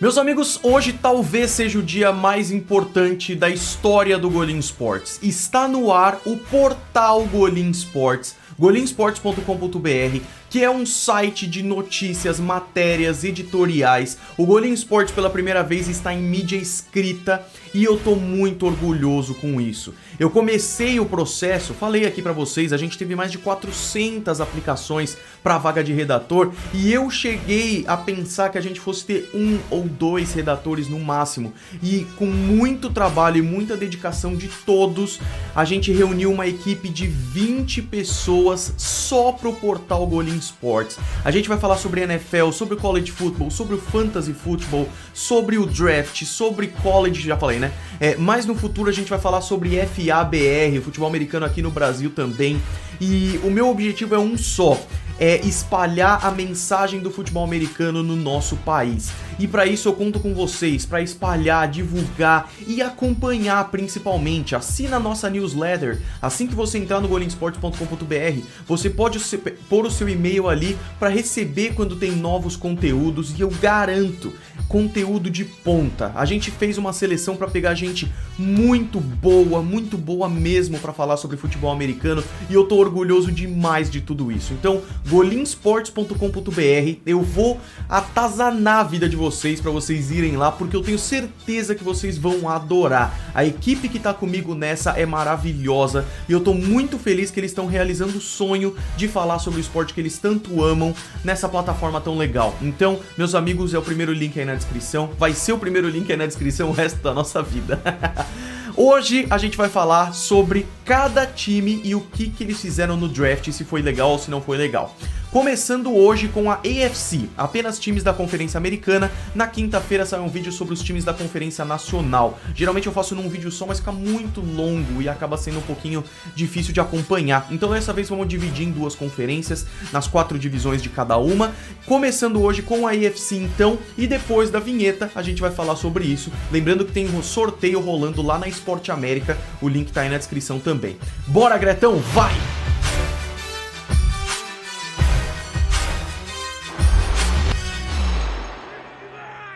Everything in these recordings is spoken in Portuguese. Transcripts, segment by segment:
Meus amigos, hoje talvez seja o dia mais importante da história do Golim Sports. Está no ar o portal Golim Sports, golimsports.com.br, que é um site de notícias, matérias, editoriais. O Golim Sports pela primeira vez está em mídia escrita e eu tô muito orgulhoso com isso. Eu comecei o processo, falei aqui para vocês, a gente teve mais de 400 aplicações para a vaga de redator e eu cheguei a pensar que a gente fosse ter um ou dois redatores no máximo. E com muito trabalho e muita dedicação de todos, a gente reuniu uma equipe de 20 pessoas só pro portal Golim Sports. A gente vai falar sobre NFL, sobre college football, sobre o fantasy football, sobre o draft, sobre college, já falei, né? É, mas no futuro a gente vai falar sobre FABR, futebol americano aqui no Brasil também. E o meu objetivo é um só é espalhar a mensagem do futebol americano no nosso país. E para isso eu conto com vocês, para espalhar, divulgar e acompanhar principalmente. Assina a nossa newsletter. Assim que você entrar no golinsports.com.br, você pode pôr o seu e-mail ali para receber quando tem novos conteúdos e eu garanto conteúdo de ponta. A gente fez uma seleção para pegar gente muito boa, muito boa mesmo para falar sobre futebol americano e eu tô orgulhoso demais de tudo isso. Então, golinsports.com.br. Eu vou atazanar a vida de vocês para vocês irem lá, porque eu tenho certeza que vocês vão adorar. A equipe que tá comigo nessa é maravilhosa e eu tô muito feliz que eles estão realizando o sonho de falar sobre o esporte que eles tanto amam nessa plataforma tão legal. Então, meus amigos, é o primeiro link aí na descrição. Vai ser o primeiro link aí na descrição o resto da nossa vida. Hoje a gente vai falar sobre cada time e o que, que eles fizeram no draft, se foi legal ou se não foi legal. Começando hoje com a AFC, apenas times da Conferência Americana. Na quinta-feira sai um vídeo sobre os times da Conferência Nacional. Geralmente eu faço num vídeo só, mas fica muito longo e acaba sendo um pouquinho difícil de acompanhar. Então dessa vez vamos dividir em duas conferências, nas quatro divisões de cada uma. Começando hoje com a AFC então, e depois da vinheta a gente vai falar sobre isso. Lembrando que tem um sorteio rolando lá na Esporte América, o link tá aí na descrição também. Bora, Gretão, vai!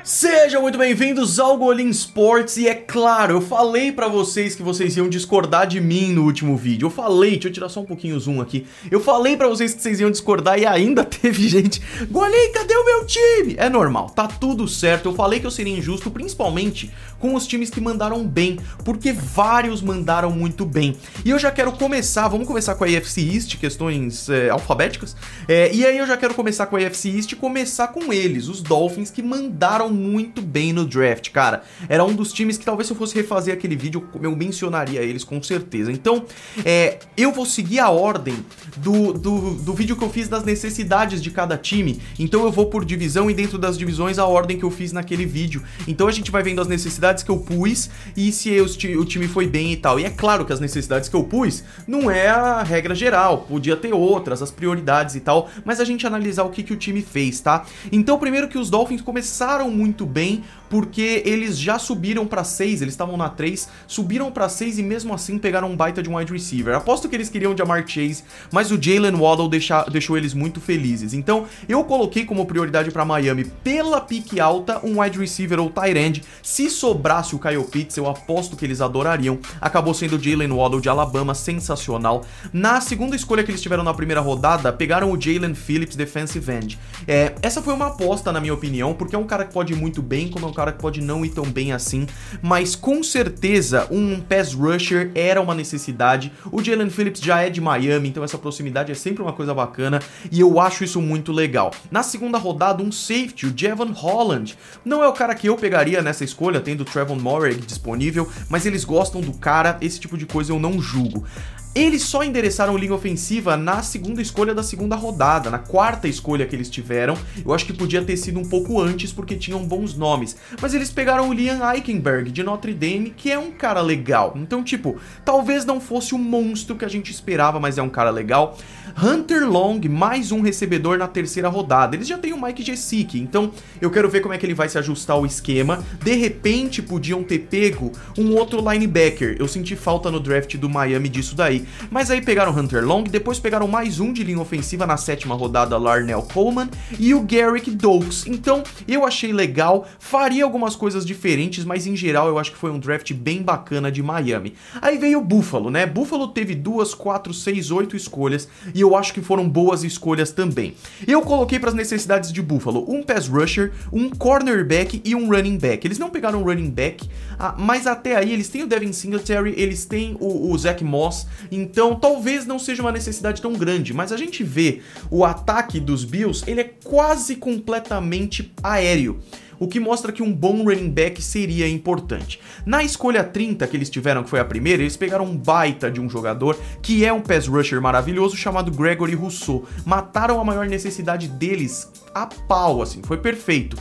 Sejam muito bem-vindos ao Golim Sports e é claro, eu falei para vocês que vocês iam discordar de mim no último vídeo. Eu falei, deixa eu tirar só um pouquinho o zoom aqui. Eu falei para vocês que vocês iam discordar e ainda teve gente. Golim, cadê o meu time? É normal, tá tudo certo. Eu falei que eu seria injusto, principalmente com os times que mandaram bem, porque vários mandaram muito bem. E eu já quero começar, vamos começar com a AFC East, questões é, alfabéticas. É, e aí eu já quero começar com a AFC East e começar com eles, os Dolphins, que mandaram muito bem no draft, cara. Era um dos times que talvez se eu fosse refazer aquele vídeo, eu mencionaria eles com certeza. Então, é, eu vou seguir a ordem do, do, do vídeo que eu fiz das necessidades de cada time. Então eu vou por divisão e dentro das divisões a ordem que eu fiz naquele vídeo. Então a gente vai vendo as necessidades que eu pus e se eu, o time foi bem e tal. E é claro que as necessidades que eu pus não é a regra geral, podia ter outras, as prioridades e tal, mas a gente analisar o que, que o time fez, tá? Então, primeiro que os Dolphins começaram muito muito bem, porque eles já subiram para 6, eles estavam na 3, subiram para 6 e mesmo assim pegaram um baita de um wide receiver. Aposto que eles queriam Jamar Chase, mas o Jalen Waddle deixa, deixou eles muito felizes. Então, eu coloquei como prioridade para Miami, pela pique alta, um wide receiver ou tight end. Se sobrasse o Kyle Pitts, eu aposto que eles adorariam. Acabou sendo o Jalen Waddle de Alabama, sensacional. Na segunda escolha que eles tiveram na primeira rodada, pegaram o Jalen Phillips, defensive end. É, essa foi uma aposta, na minha opinião, porque é um cara que pode ir muito bem, como é um cara que pode não ir tão bem assim, mas com certeza um pass rusher era uma necessidade. O Jalen Phillips já é de Miami, então essa proximidade é sempre uma coisa bacana e eu acho isso muito legal. Na segunda rodada, um safety, o Jevon Holland. Não é o cara que eu pegaria nessa escolha, tendo o Trevon Morig disponível, mas eles gostam do cara, esse tipo de coisa eu não julgo. Eles só endereçaram linha ofensiva na segunda escolha da segunda rodada, na quarta escolha que eles tiveram. Eu acho que podia ter sido um pouco antes porque tinham bons nomes. Mas eles pegaram o Liam Eichenberg de Notre Dame, que é um cara legal. Então, tipo, talvez não fosse o monstro que a gente esperava, mas é um cara legal. Hunter Long, mais um recebedor na terceira rodada. Eles já têm o Mike Gesicki, então eu quero ver como é que ele vai se ajustar ao esquema. De repente, podiam ter pego um outro linebacker. Eu senti falta no draft do Miami disso daí aí. Mas aí pegaram Hunter Long, depois pegaram mais um de linha ofensiva na sétima rodada, Larnell Coleman, e o Garrick Dokes. Então, eu achei legal, faria algumas coisas diferentes, mas em geral eu acho que foi um draft bem bacana de Miami. Aí veio o Buffalo, né? Buffalo teve duas, quatro, seis, oito escolhas, e eu acho que foram boas escolhas também. Eu coloquei para as necessidades de Buffalo um pass rusher, um cornerback e um running back. Eles não pegaram um running back, ah, mas até aí eles têm o Devin Singletary, eles têm o, o Zach Moss, então talvez não seja uma necessidade tão grande, mas a gente vê o ataque dos Bills, ele é quase completamente aéreo o que mostra que um bom running back seria importante. Na escolha 30 que eles tiveram, que foi a primeira, eles pegaram um baita de um jogador que é um pass rusher maravilhoso chamado Gregory Rousseau. Mataram a maior necessidade deles a pau, assim, foi perfeito.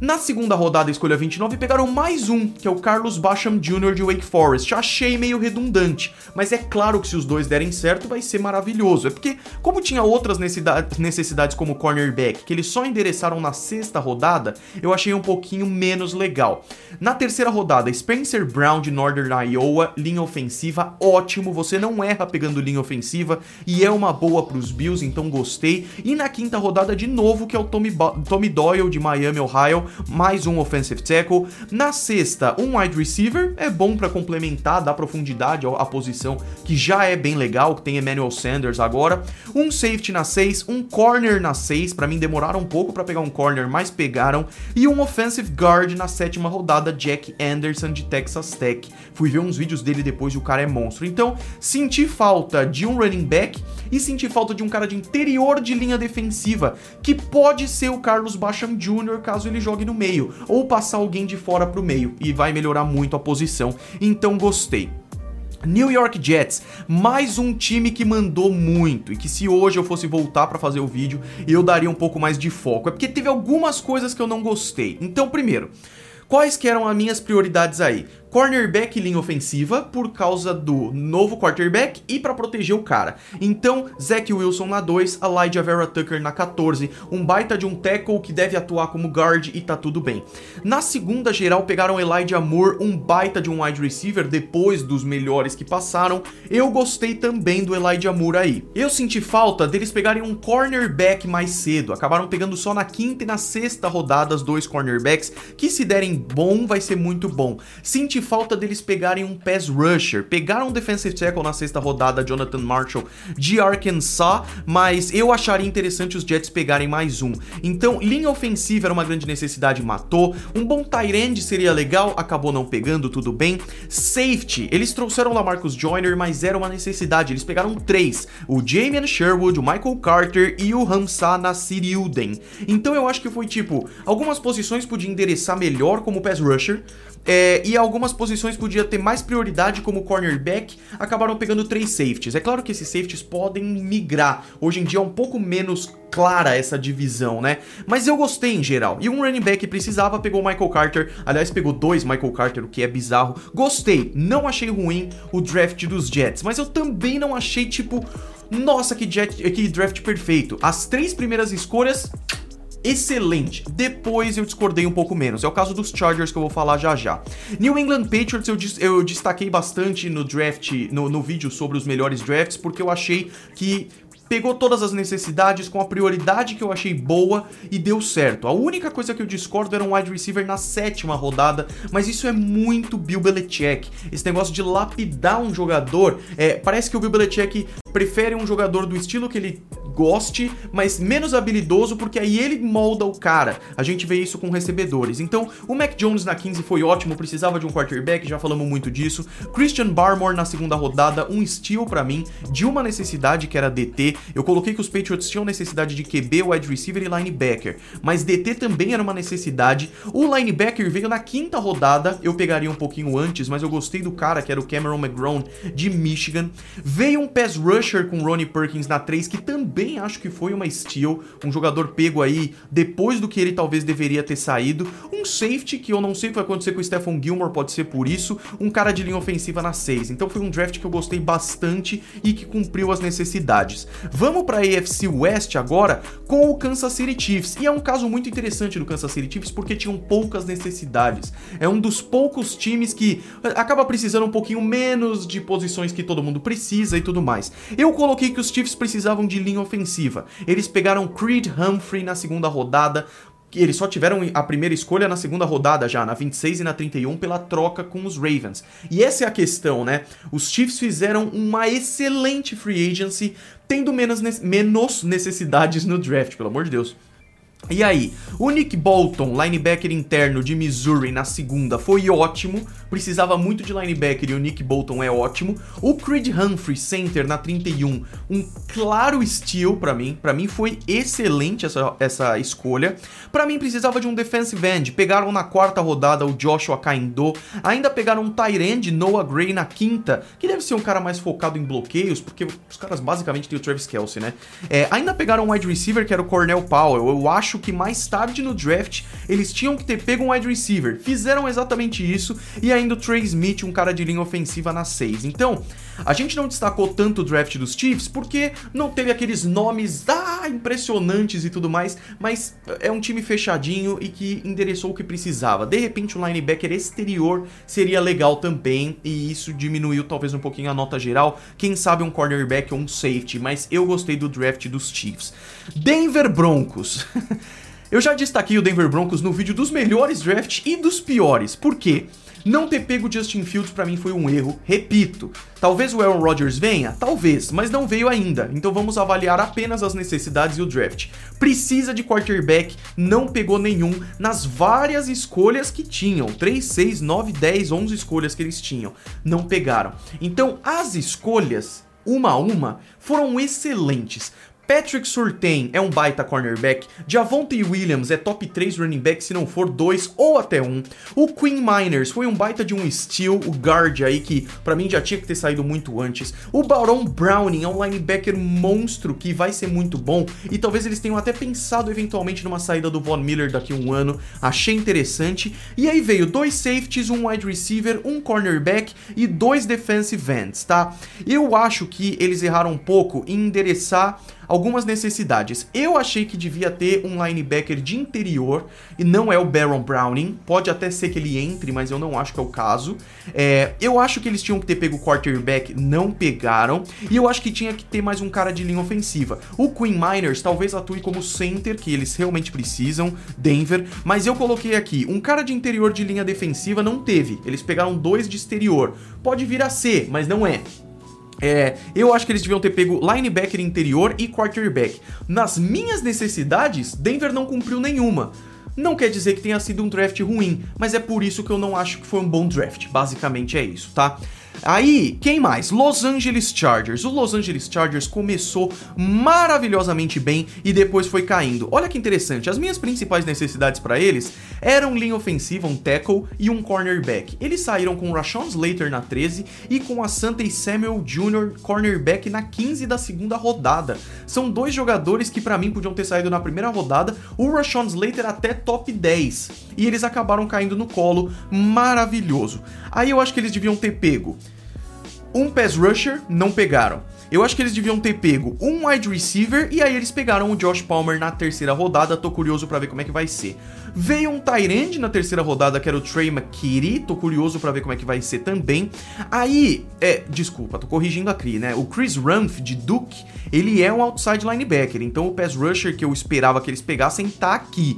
Na segunda rodada, escolha 29, pegaram mais um, que é o Carlos Basham Jr. de Wake Forest. Achei meio redundante, mas é claro que se os dois derem certo, vai ser maravilhoso. É porque, como tinha outras necessidades como cornerback, que eles só endereçaram na sexta rodada, eu achei um pouquinho menos legal. Na terceira rodada, Spencer Brown de Northern Iowa, linha ofensiva, ótimo, você não erra pegando linha ofensiva e é uma boa para os Bills, então gostei. E na quinta rodada, de novo, que é o Tommy, Tommy Doyle de Miami, Ohio, mais um offensive tackle. Na sexta, um wide receiver, é bom para complementar, dar profundidade à posição que já é bem legal, que tem Emmanuel Sanders agora. Um safety na 6, um corner na 6, para mim demoraram um pouco para pegar um corner, mas pegaram. E um offensive guard na sétima rodada, Jack Anderson de Texas Tech. Fui ver uns vídeos dele depois e o cara é monstro. Então, senti falta de um running back e senti falta de um cara de interior de linha defensiva, que pode ser o Carlos Basham Jr. caso ele jogue no meio, ou passar alguém de fora pro meio, e vai melhorar muito a posição. Então gostei. New York Jets, mais um time que mandou muito e que se hoje eu fosse voltar para fazer o vídeo, eu daria um pouco mais de foco. É porque teve algumas coisas que eu não gostei. Então, primeiro, quais que eram as minhas prioridades aí? Cornerback linha ofensiva por causa do novo quarterback e para proteger o cara. Então, Zach Wilson na 2, Elijah Vera Tucker na 14, um baita de um tackle que deve atuar como guard e tá tudo bem. Na segunda geral pegaram Elijah Moore, um baita de um wide receiver depois dos melhores que passaram. Eu gostei também do Elijah Moore aí. Eu senti falta deles pegarem um cornerback mais cedo. Acabaram pegando só na quinta e na sexta rodada os dois cornerbacks, que se derem bom vai ser muito bom. Senti falta deles pegarem um pass rusher. Pegaram um defensive tackle na sexta rodada, Jonathan Marshall, de Arkansas, mas eu acharia interessante os Jets pegarem mais um. Então, linha ofensiva era uma grande necessidade, matou. Um bom tight end seria legal, acabou não pegando, tudo bem. Safety, eles trouxeram lá Marcus Joyner, mas era uma necessidade. Eles pegaram três: o Jamian Sherwood, o Michael Carter e o Hamza Nassir Uden. Então eu acho que foi tipo, algumas posições podiam endereçar melhor como pass rusher, é, e algumas posições podia ter mais prioridade como cornerback, acabaram pegando três safeties. É claro que esses safeties podem migrar. Hoje em dia é um pouco menos clara essa divisão, né? Mas eu gostei em geral. E um running back precisava, pegou o Michael Carter. Aliás, pegou dois Michael Carter, o que é bizarro. Gostei. Não achei ruim o draft dos Jets, mas eu também não achei tipo, nossa, que, jet, que draft perfeito. As três primeiras escolhas excelente. Depois eu discordei um pouco menos. É o caso dos Chargers que eu vou falar já já. New England Patriots eu, eu destaquei bastante no draft, no, no vídeo sobre os melhores drafts, porque eu achei que pegou todas as necessidades com a prioridade que eu achei boa e deu certo. A única coisa que eu discordo era um wide receiver na sétima rodada, mas isso é muito Bill Belichick. Esse negócio de lapidar um jogador, é, parece que o Bill Belichick prefere um jogador do estilo que ele goste, mas menos habilidoso, porque aí ele molda o cara. A gente vê isso com recebedores. Então, o Mac Jones na 15 foi ótimo, precisava de um quarterback, já falamos muito disso. Christian Barmore na segunda rodada, um steal para mim, de uma necessidade que era DT. Eu coloquei que os Patriots tinham necessidade de QB, wide receiver e linebacker, mas DT também era uma necessidade. O linebacker veio na quinta rodada, eu pegaria um pouquinho antes, mas eu gostei do cara, que era o Cameron McGrone de Michigan. Veio um pass rusher com Ronnie Perkins na 3, que também acho que foi uma steal, um jogador pego aí depois do que ele talvez deveria ter saído, um safety que eu não sei o que vai acontecer com o Stephen Gilmore, pode ser por isso, um cara de linha ofensiva na 6. Então foi um draft que eu gostei bastante e que cumpriu as necessidades. Vamos para AFC West agora com o Kansas City Chiefs. E é um caso muito interessante do Kansas City Chiefs porque tinham poucas necessidades. É um dos poucos times que eh, acaba precisando um pouquinho menos de posições que todo mundo precisa e tudo mais. Eu coloquei que os Chiefs precisavam de linha ofensiva. Eles pegaram Creed Humphrey na segunda rodada, eles só tiveram a primeira escolha na segunda rodada já, na 26 e na 31, pela troca com os Ravens. E essa é a questão, né? Os Chiefs fizeram uma excelente free agency, tendo menos, menos necessidades no draft, pelo amor de Deus. E aí, o Nick Bolton, linebacker interno de Missouri na segunda, foi ótimo. Precisava muito de linebacker e o Nick Bolton é ótimo. O Creed Humphrey, center na 31, um claro steal para mim. Para mim foi excelente essa, essa escolha. Para mim precisava de um defensive end. Pegaram na quarta rodada o Joshua Kaindo. Ainda pegaram um tight end, Noah Gray na quinta, que deve ser um cara mais focado em bloqueios, porque os caras basicamente têm o Travis Kelsey, né? É, ainda pegaram um wide receiver que era o Cornell Powell. Eu acho que mais tarde no draft eles tinham que ter pego um wide receiver. Fizeram exatamente isso e ainda o Trey Smith, um cara de linha ofensiva na 6. Então, a gente não destacou tanto o draft dos Chiefs porque não teve aqueles nomes ah, impressionantes e tudo mais, mas é um time fechadinho e que endereçou o que precisava. De repente, o linebacker exterior seria legal também e isso diminuiu talvez um pouquinho a nota geral. Quem sabe um cornerback ou um safety, mas eu gostei do draft dos Chiefs. Denver Broncos. Eu já destaquei o Denver Broncos no vídeo dos melhores drafts e dos piores. Por quê? Não ter pego Justin Fields para mim foi um erro, repito. Talvez o Aaron Rodgers venha? Talvez, mas não veio ainda. Então vamos avaliar apenas as necessidades e o draft. Precisa de quarterback, não pegou nenhum nas várias escolhas que tinham. 3, 6, 9, 10, 11 escolhas que eles tinham. Não pegaram. Então as escolhas uma a uma, foram excelentes. Patrick Surtain é um baita cornerback. Javonte Williams é top 3 running back, se não for 2 ou até 1. Um. O Queen Miners foi um baita de um steal, o guard aí que para mim já tinha que ter saído muito antes. O Baron Browning é um linebacker monstro que vai ser muito bom e talvez eles tenham até pensado eventualmente numa saída do Von Miller daqui a um ano. Achei interessante. E aí veio dois safeties, um wide receiver, um cornerback e dois defensive ends, tá? Eu acho que eles erraram um pouco em endereçar algumas necessidades. Eu achei que devia ter um linebacker de interior e não é o Baron Browning. Pode até ser que ele entre, mas eu não acho que é o caso. É, eu acho que eles tinham que ter pego o quarterback, não pegaram. E eu acho que tinha que ter mais um cara de linha ofensiva. O Queen Miners talvez atue como center, que eles realmente precisam, Denver. Mas eu coloquei aqui, um cara de interior de linha defensiva não teve. Eles pegaram dois de exterior. Pode vir a ser, mas não é. É, eu acho que eles deviam ter pego linebacker interior e quarterback. Nas minhas necessidades, Denver não cumpriu nenhuma. Não quer dizer que tenha sido um draft ruim, mas é por isso que eu não acho que foi um bom draft. Basicamente é isso, tá? Aí, quem mais? Los Angeles Chargers. O Los Angeles Chargers começou maravilhosamente bem e depois foi caindo. Olha que interessante, as minhas principais necessidades para eles eram linha ofensiva, um tackle e um cornerback. Eles saíram com o Rashawn Slater na 13 e com a Santa Samuel Jr. cornerback na 15 da segunda rodada. São dois jogadores que para mim podiam ter saído na primeira rodada, o Rashawn Slater até top 10. E eles acabaram caindo no colo, maravilhoso. Aí eu acho que eles deviam ter pego um pass rusher, não pegaram. Eu acho que eles deviam ter pego um wide receiver e aí eles pegaram o Josh Palmer na terceira rodada. Tô curioso para ver como é que vai ser. Veio um Tyrande na terceira rodada, que era o Trey McKitty. Tô curioso para ver como é que vai ser também. Aí, é, desculpa, tô corrigindo aqui, né? O Chris Rumph de Duke, ele é um outside linebacker. Então o pass rusher que eu esperava que eles pegassem tá aqui.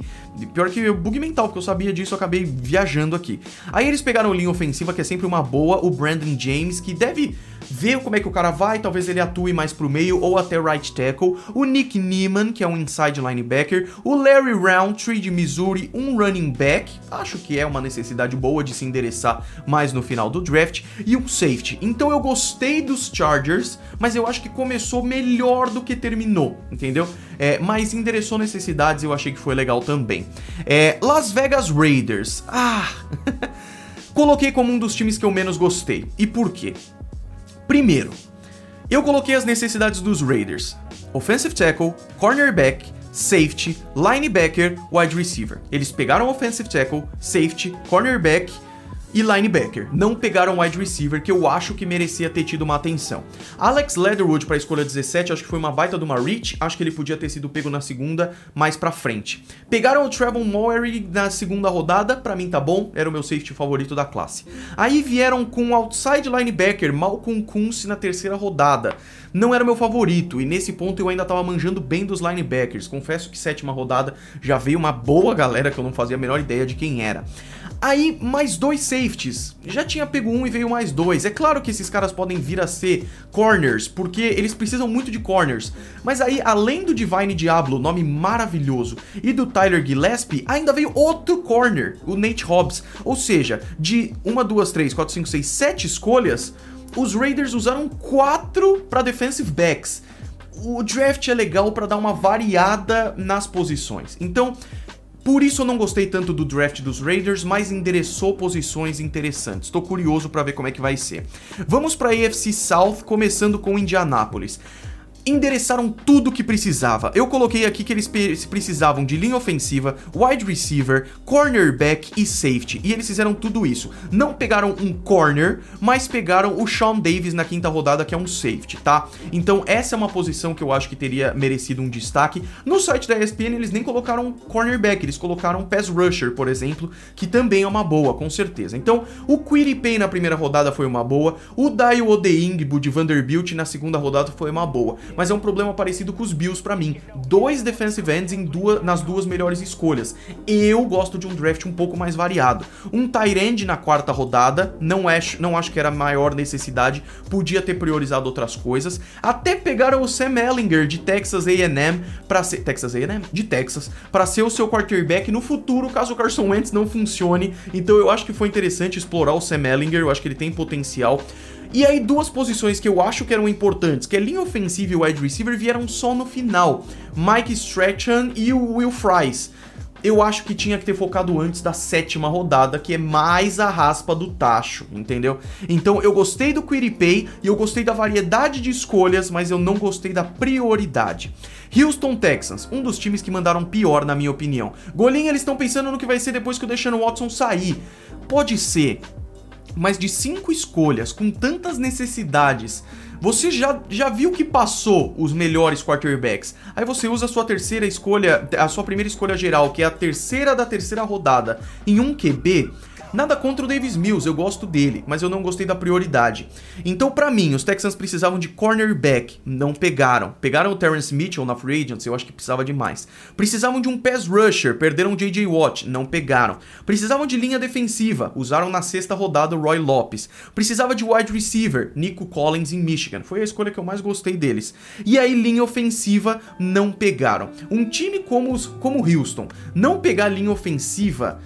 Pior que bug mental, porque eu sabia disso, eu acabei viajando aqui. Aí eles pegaram o linha ofensiva, que é sempre uma boa, o Brandon James, que deve ver como é que o cara vai, talvez ele atue mais pro meio ou até right tackle, o Nick Neiman, que é um inside linebacker, o Larry Roundtree de Missouri, um running back, acho que é uma necessidade boa de se endereçar mais no final do draft, e um safety. Então eu gostei dos Chargers, mas eu acho que começou melhor do que terminou, entendeu? É, mas endereçou necessidades e eu achei que foi legal também. É, Las Vegas Raiders. Ah! Coloquei como um dos times que eu menos gostei. E por quê? Primeiro, eu coloquei as necessidades dos Raiders. offensive tackle, cornerback, safety, linebacker, wide receiver. Eles pegaram offensive tackle, safety, cornerback e linebacker. Não pegaram wide receiver, que eu acho que merecia ter tido uma atenção. Alex Leatherwood para a escolha 17, acho que foi uma baita de uma reach, acho que ele podia ter sido pego na segunda, mais pra frente. Pegaram o Trevor Mowery na segunda rodada, para mim tá bom, era o meu safety favorito da classe. Aí vieram com o outside linebacker Malcolm Kunce na terceira rodada. Não era meu favorito, e nesse ponto eu ainda tava manjando bem dos linebackers. Confesso que sétima rodada já veio uma boa galera que eu não fazia a menor ideia de quem era. Aí, mais dois safeties. Já tinha pego um e veio mais dois. É claro que esses caras podem vir a ser corners, porque eles precisam muito de corners. Mas aí, além do Divine Diablo, nome maravilhoso, e do Tyler Gillespie, ainda veio outro corner, o Nate Hobbs. Ou seja, de uma, duas, três, quatro, cinco, seis, sete escolhas, os Raiders usaram quatro para defensive backs. O draft é legal para dar uma variada nas posições. Então, por isso eu não gostei tanto do draft dos Raiders, mas endereçou posições interessantes. Estou curioso para ver como é que vai ser. Vamos para a AFC South, começando com Indianápolis endereçaram tudo o que precisava. Eu coloquei aqui que eles precisavam de linha ofensiva, wide receiver, cornerback e safety. E eles fizeram tudo isso. Não pegaram um corner, mas pegaram o Sean Davis na quinta rodada, que é um safety, tá? Então essa é uma posição que eu acho que teria merecido um destaque. No site da ESPN eles nem colocaram cornerback, eles colocaram pass rusher, por exemplo, que também é uma boa, com certeza. Então o Quiri Pay na primeira rodada foi uma boa, o Daio Odeingbo de Vanderbilt na segunda rodada foi uma boa mas é um problema parecido com os Bills para mim. Dois defensive ends em duas, nas duas melhores escolhas. Eu gosto de um draft um pouco mais variado. Um tight end na quarta rodada, não acho, não acho que era a maior necessidade, podia ter priorizado outras coisas. Até pegaram o Sam Ellinger de Texas A&M para ser Texas A&M de Texas para ser o seu quarterback no futuro, caso o Carson Wentz não funcione. Então eu acho que foi interessante explorar o Sam Ellinger, eu acho que ele tem potencial. E aí, duas posições que eu acho que eram importantes, que é linha ofensiva e wide receiver, vieram só no final. Mike Strachan e o Will Fries. Eu acho que tinha que ter focado antes da sétima rodada, que é mais a raspa do tacho, entendeu? Então eu gostei do Quiripay e eu gostei da variedade de escolhas, mas eu não gostei da prioridade. Houston Texans, um dos times que mandaram pior, na minha opinião. Golinha, eles estão pensando no que vai ser depois que o Deshaun Watson sair. Pode ser, mas de cinco escolhas com tantas necessidades, você já, já viu que passou os melhores quarterbacks. Aí você usa a sua terceira escolha, a sua primeira escolha geral, que é a terceira da terceira rodada, em um QB Nada contra o Davis Mills, eu gosto dele, mas eu não gostei da prioridade. Então, para mim, os Texans precisavam de cornerback, não pegaram. Pegaram o Terrence Mitchell na free agency, eu acho que precisava de mais. Precisavam de um pass rusher, perderam o JJ Watt, não pegaram. Precisavam de linha defensiva, usaram na sexta rodada o Roy Lopes. Precisava de wide receiver, Nico Collins em Michigan, foi a escolha que eu mais gostei deles. E aí, linha ofensiva, não pegaram. Um time como, os, como Houston, não pegar linha ofensiva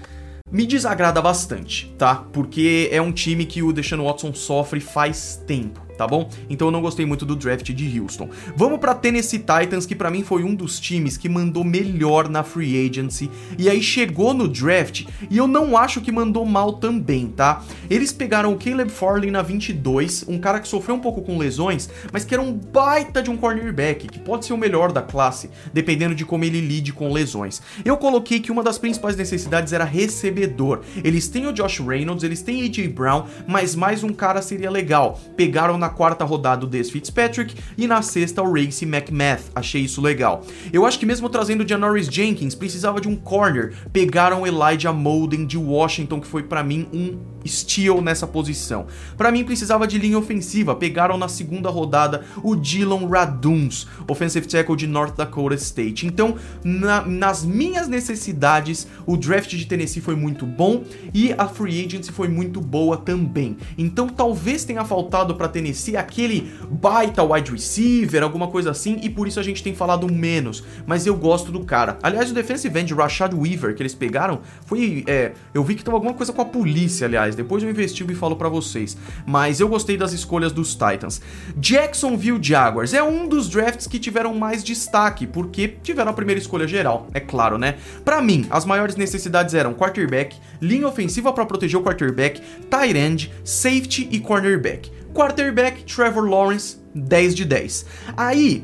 me desagrada bastante, tá? Porque é um time que o Deshaun Watson sofre faz tempo tá bom? Então eu não gostei muito do draft de Houston. Vamos para Tennessee Titans, que para mim foi um dos times que mandou melhor na free agency e aí chegou no draft e eu não acho que mandou mal também, tá? Eles pegaram o Caleb Farley na 22, um cara que sofreu um pouco com lesões, mas que era um baita de um cornerback, que pode ser o melhor da classe, dependendo de como ele lide com lesões. Eu coloquei que uma das principais necessidades era recebedor. Eles têm o Josh Reynolds, eles têm AJ Brown, mas mais um cara seria legal. Pegaram na na quarta rodada o Des Fitzpatrick e na sexta o Race McMath. Achei isso legal. Eu acho que mesmo trazendo o Janoris Jenkins, precisava de um corner. Pegaram Elijah Molden de Washington, que foi para mim um steal nessa posição. Para mim precisava de linha ofensiva. Pegaram na segunda rodada o Dylan Raduns, offensive tackle de North Dakota State. Então, na, nas minhas necessidades, o draft de Tennessee foi muito bom e a free agency foi muito boa também. Então, talvez tenha faltado para Tennessee se aquele baita wide receiver, alguma coisa assim, e por isso a gente tem falado menos. Mas eu gosto do cara. Aliás, o defensive end Rashad Weaver que eles pegaram foi. É, eu vi que tava alguma coisa com a polícia, aliás. Depois eu investigo e falo para vocês. Mas eu gostei das escolhas dos Titans. Jacksonville Jaguars é um dos drafts que tiveram mais destaque, porque tiveram a primeira escolha geral, é claro, né? Para mim, as maiores necessidades eram quarterback, linha ofensiva para proteger o quarterback, tight end, safety e cornerback. Quarterback, Trevor Lawrence, 10 de 10. Aí,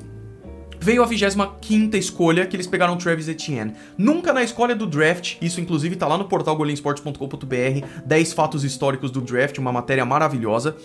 veio a 25 escolha, que eles pegaram o Travis Etienne. Nunca na escolha do draft, isso inclusive tá lá no portal golinsports.com.br, 10 fatos históricos do draft, uma matéria maravilhosa.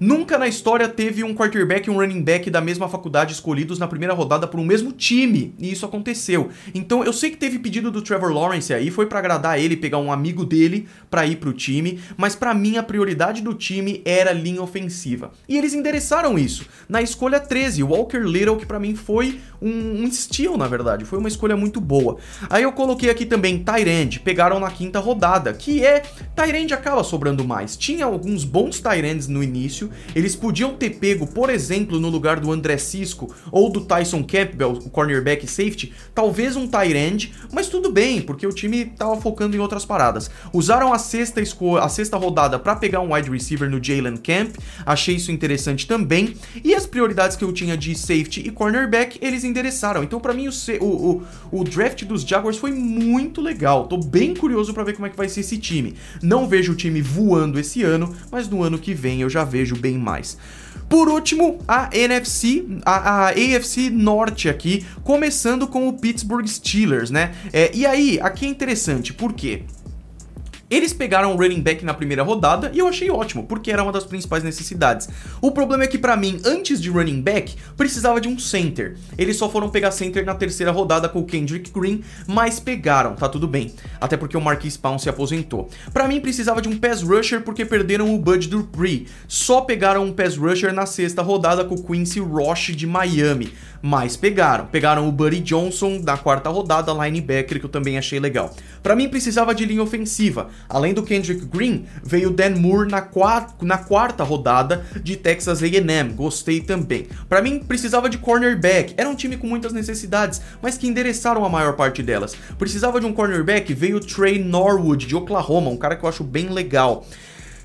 Nunca na história teve um quarterback e um running back da mesma faculdade escolhidos na primeira rodada por um mesmo time, e isso aconteceu. Então eu sei que teve pedido do Trevor Lawrence aí, foi para agradar ele, pegar um amigo dele para ir pro time, mas para mim a prioridade do time era linha ofensiva. E eles endereçaram isso na escolha 13, Walker Little, que para mim foi um, um steal, na verdade, foi uma escolha muito boa. Aí eu coloquei aqui também Tyrande, pegaram na quinta rodada, que é Tyrande acaba sobrando mais. Tinha alguns bons Tyrands no início, eles podiam ter pego, por exemplo, no lugar do André Cisco ou do Tyson Campbell, o cornerback safety, talvez um tight end, mas tudo bem, porque o time tava focando em outras paradas. Usaram a sexta, a sexta rodada para pegar um wide receiver no Jalen Camp, achei isso interessante também. E as prioridades que eu tinha de safety e cornerback, eles endereçaram. Então, para mim, o, o, o, draft dos Jaguars foi muito legal. Tô bem curioso para ver como é que vai ser esse time. Não vejo o time voando esse ano, mas no ano que vem eu já vejo bem mais. Por último, a NFC, a, a, AFC Norte aqui, começando com o Pittsburgh Steelers, né? É, e aí, aqui é interessante, por quê? Eles pegaram o running back na primeira rodada e eu achei ótimo, porque era uma das principais necessidades. O problema é que para mim, antes de running back, precisava de um center. Eles só foram pegar center na terceira rodada com o Kendrick Green, mas pegaram, tá tudo bem. Até porque o Marquis Spawn se aposentou. Para mim precisava de um pass rusher porque perderam o Bud Dupree. Só pegaram um pass rusher na sexta rodada com o Quincy Roche de Miami, mas pegaram. Pegaram o Buddy Johnson na quarta rodada, linebacker, que eu também achei legal. Para mim precisava de linha ofensiva. Além do Kendrick Green, veio Dan Moore na, na quarta rodada de Texas A&M, gostei também. Para mim, precisava de cornerback, era um time com muitas necessidades, mas que endereçaram a maior parte delas. Precisava de um cornerback, veio Trey Norwood, de Oklahoma, um cara que eu acho bem legal.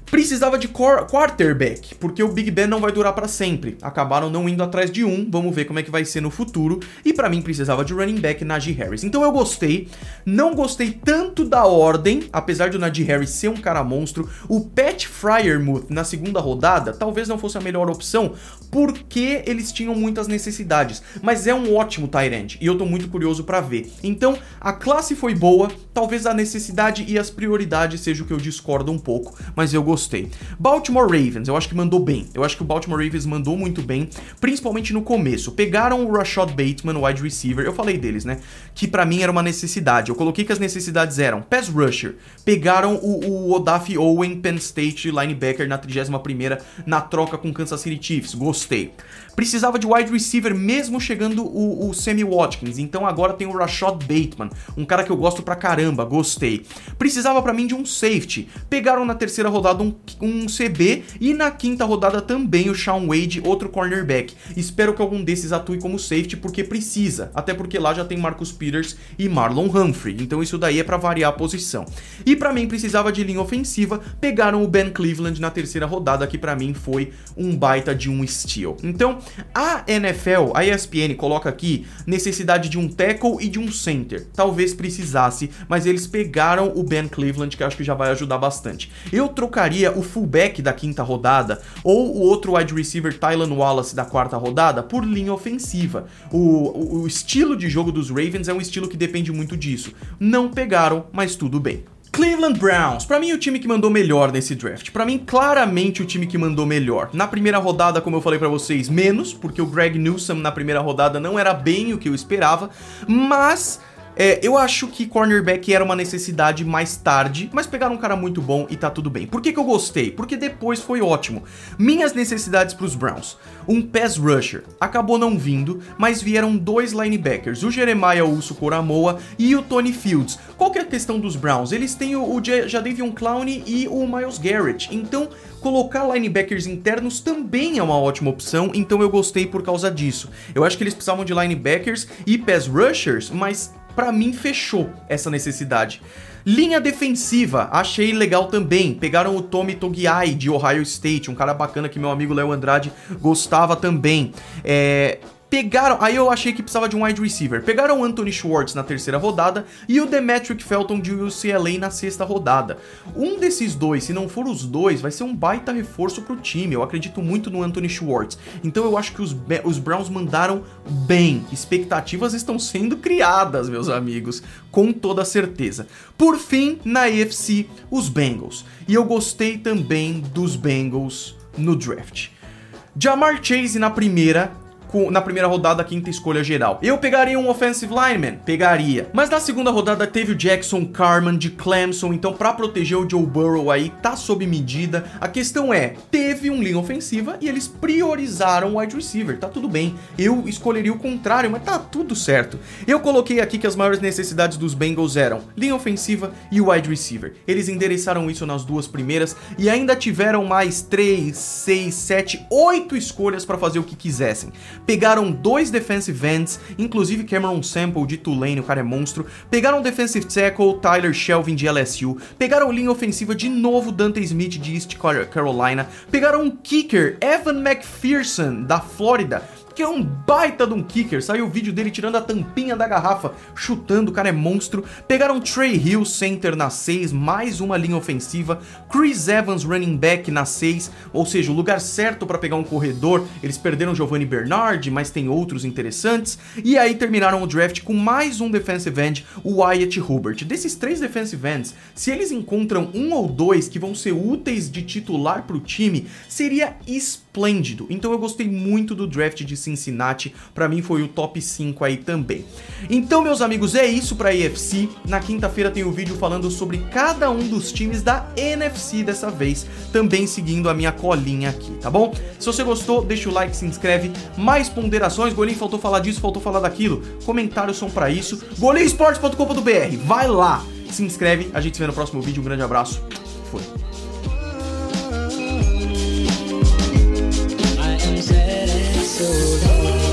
Precisava de quarterback, porque o Big Ben não vai durar para sempre. Acabaram não indo atrás de um, vamos ver como é que vai ser no futuro. E para mim precisava de running back Najee Harris. Então eu gostei, não gostei tanto da ordem, apesar de o Najee Harris ser um cara monstro. O Pat Fryermuth na segunda rodada talvez não fosse a melhor opção, porque eles tinham muitas necessidades. Mas é um ótimo end e eu tô muito curioso para ver. Então a classe foi boa, talvez a necessidade e as prioridades seja o que eu discordo um pouco, mas eu gostei gostei. Baltimore Ravens, eu acho que mandou bem. Eu acho que o Baltimore Ravens mandou muito bem, principalmente no começo. Pegaram o Rashad Bateman, o wide receiver, eu falei deles, né? Que para mim era uma necessidade. Eu coloquei que as necessidades eram pass rusher. Pegaram o, o Odafi Owen, Penn State linebacker na 31ª na troca com Kansas City Chiefs. Gostei. Precisava de wide receiver mesmo chegando o, o Sammy Watkins. Então agora tem o Rashad Bateman, um cara que eu gosto pra caramba, gostei. Precisava para mim de um safety. Pegaram na terceira rodada um, um CB e na quinta rodada também o Sean Wade, outro cornerback. Espero que algum desses atue como safety porque precisa, até porque lá já tem Marcus Peters e Marlon Humphrey. Então isso daí é para variar a posição. E para mim precisava de linha ofensiva, pegaram o Ben Cleveland na terceira rodada, que para mim foi um baita de um steal. Então, a NFL, a ESPN coloca aqui necessidade de um tackle e de um center. Talvez precisasse, mas eles pegaram o Ben Cleveland, que acho que já vai ajudar bastante. Eu trocaria o fullback da quinta rodada ou o outro wide receiver Tylan Wallace da quarta rodada por linha ofensiva. O, o, o estilo de jogo dos Ravens é um estilo que depende muito disso. Não pegaram, mas tudo bem. Cleveland Browns, para mim o time que mandou melhor nesse draft. Para mim claramente o time que mandou melhor. Na primeira rodada, como eu falei para vocês, menos, porque o Greg Newsom na primeira rodada não era bem o que eu esperava, mas é, eu acho que cornerback era uma necessidade mais tarde, mas pegaram um cara muito bom e tá tudo bem. Por que, que eu gostei? Porque depois foi ótimo. Minhas necessidades pros Browns. Um pass rusher. Acabou não vindo, mas vieram dois linebackers, o Jeremiah Uso Coramoa e o Tony Fields. Qual que é a questão dos Browns? Eles têm o, o Jadavion Clown e o Miles Garrett. Então, colocar linebackers internos também é uma ótima opção, então eu gostei por causa disso. Eu acho que eles precisavam de linebackers e pass rushers, mas para mim fechou essa necessidade. Linha defensiva, achei legal também. Pegaram o Tommy Togiai de Ohio State, um cara bacana que meu amigo Léo Andrade gostava também. É, pegaram. Aí eu achei que precisava de um wide receiver. Pegaram o Anthony Schwartz na terceira rodada e o Demetric Felton de UCLA na sexta rodada. Um desses dois, se não for os dois, vai ser um baita reforço pro time. Eu acredito muito no Anthony Schwartz. Então eu acho que os, os Browns mandaram bem. Expectativas estão sendo criadas, meus amigos, com toda certeza. Por fim, na AFC, os Bengals. E eu gostei também dos Bengals no draft. Jamar Chase na primeira na primeira rodada, quinta escolha geral. Eu pegaria um offensive lineman? Pegaria. Mas na segunda rodada teve o Jackson Carman de Clemson, então para proteger o Joe Burrow aí tá sob medida. A questão é, teve um linha ofensiva e eles priorizaram o wide receiver, tá tudo bem. Eu escolheria o contrário, mas tá tudo certo. Eu coloquei aqui que as maiores necessidades dos Bengals eram linha ofensiva e wide receiver. Eles endereçaram isso nas duas primeiras e ainda tiveram mais 3, 6, 7, 8 escolhas para fazer o que quisessem pegaram dois defensive ends, inclusive Cameron Sample de Tulane, o cara é monstro, pegaram defensive tackle Tyler Shelvin de LSU, pegaram linha ofensiva de novo Dante Smith de East Carolina, pegaram um kicker Evan McPherson da Flórida, que é um baita de um kicker. Saiu o vídeo dele tirando a tampinha da garrafa, chutando, o cara é monstro. Pegaram Trey Hill, center na 6, mais uma linha ofensiva. Chris Evans, running back na 6, ou seja, o lugar certo para pegar um corredor. Eles perderam Giovanni Bernard, mas tem outros interessantes. E aí terminaram o draft com mais um defensive end, o Wyatt Hubert. Desses três defensive ends, se eles encontram um ou dois que vão ser úteis de titular para o time, seria esplêndido. Então eu gostei muito do draft de Cincinnati, para mim foi o top 5 aí também. Então, meus amigos, é isso pra EFC. Na quinta-feira tem um vídeo falando sobre cada um dos times da NFC dessa vez, também seguindo a minha colinha aqui, tá bom? Se você gostou, deixa o like, se inscreve. Mais ponderações, Golim, faltou falar disso, faltou falar daquilo. Comentários são para isso. golinsports.com.br, vai lá, se inscreve. A gente se vê no próximo vídeo. Um grande abraço. Fui. so long.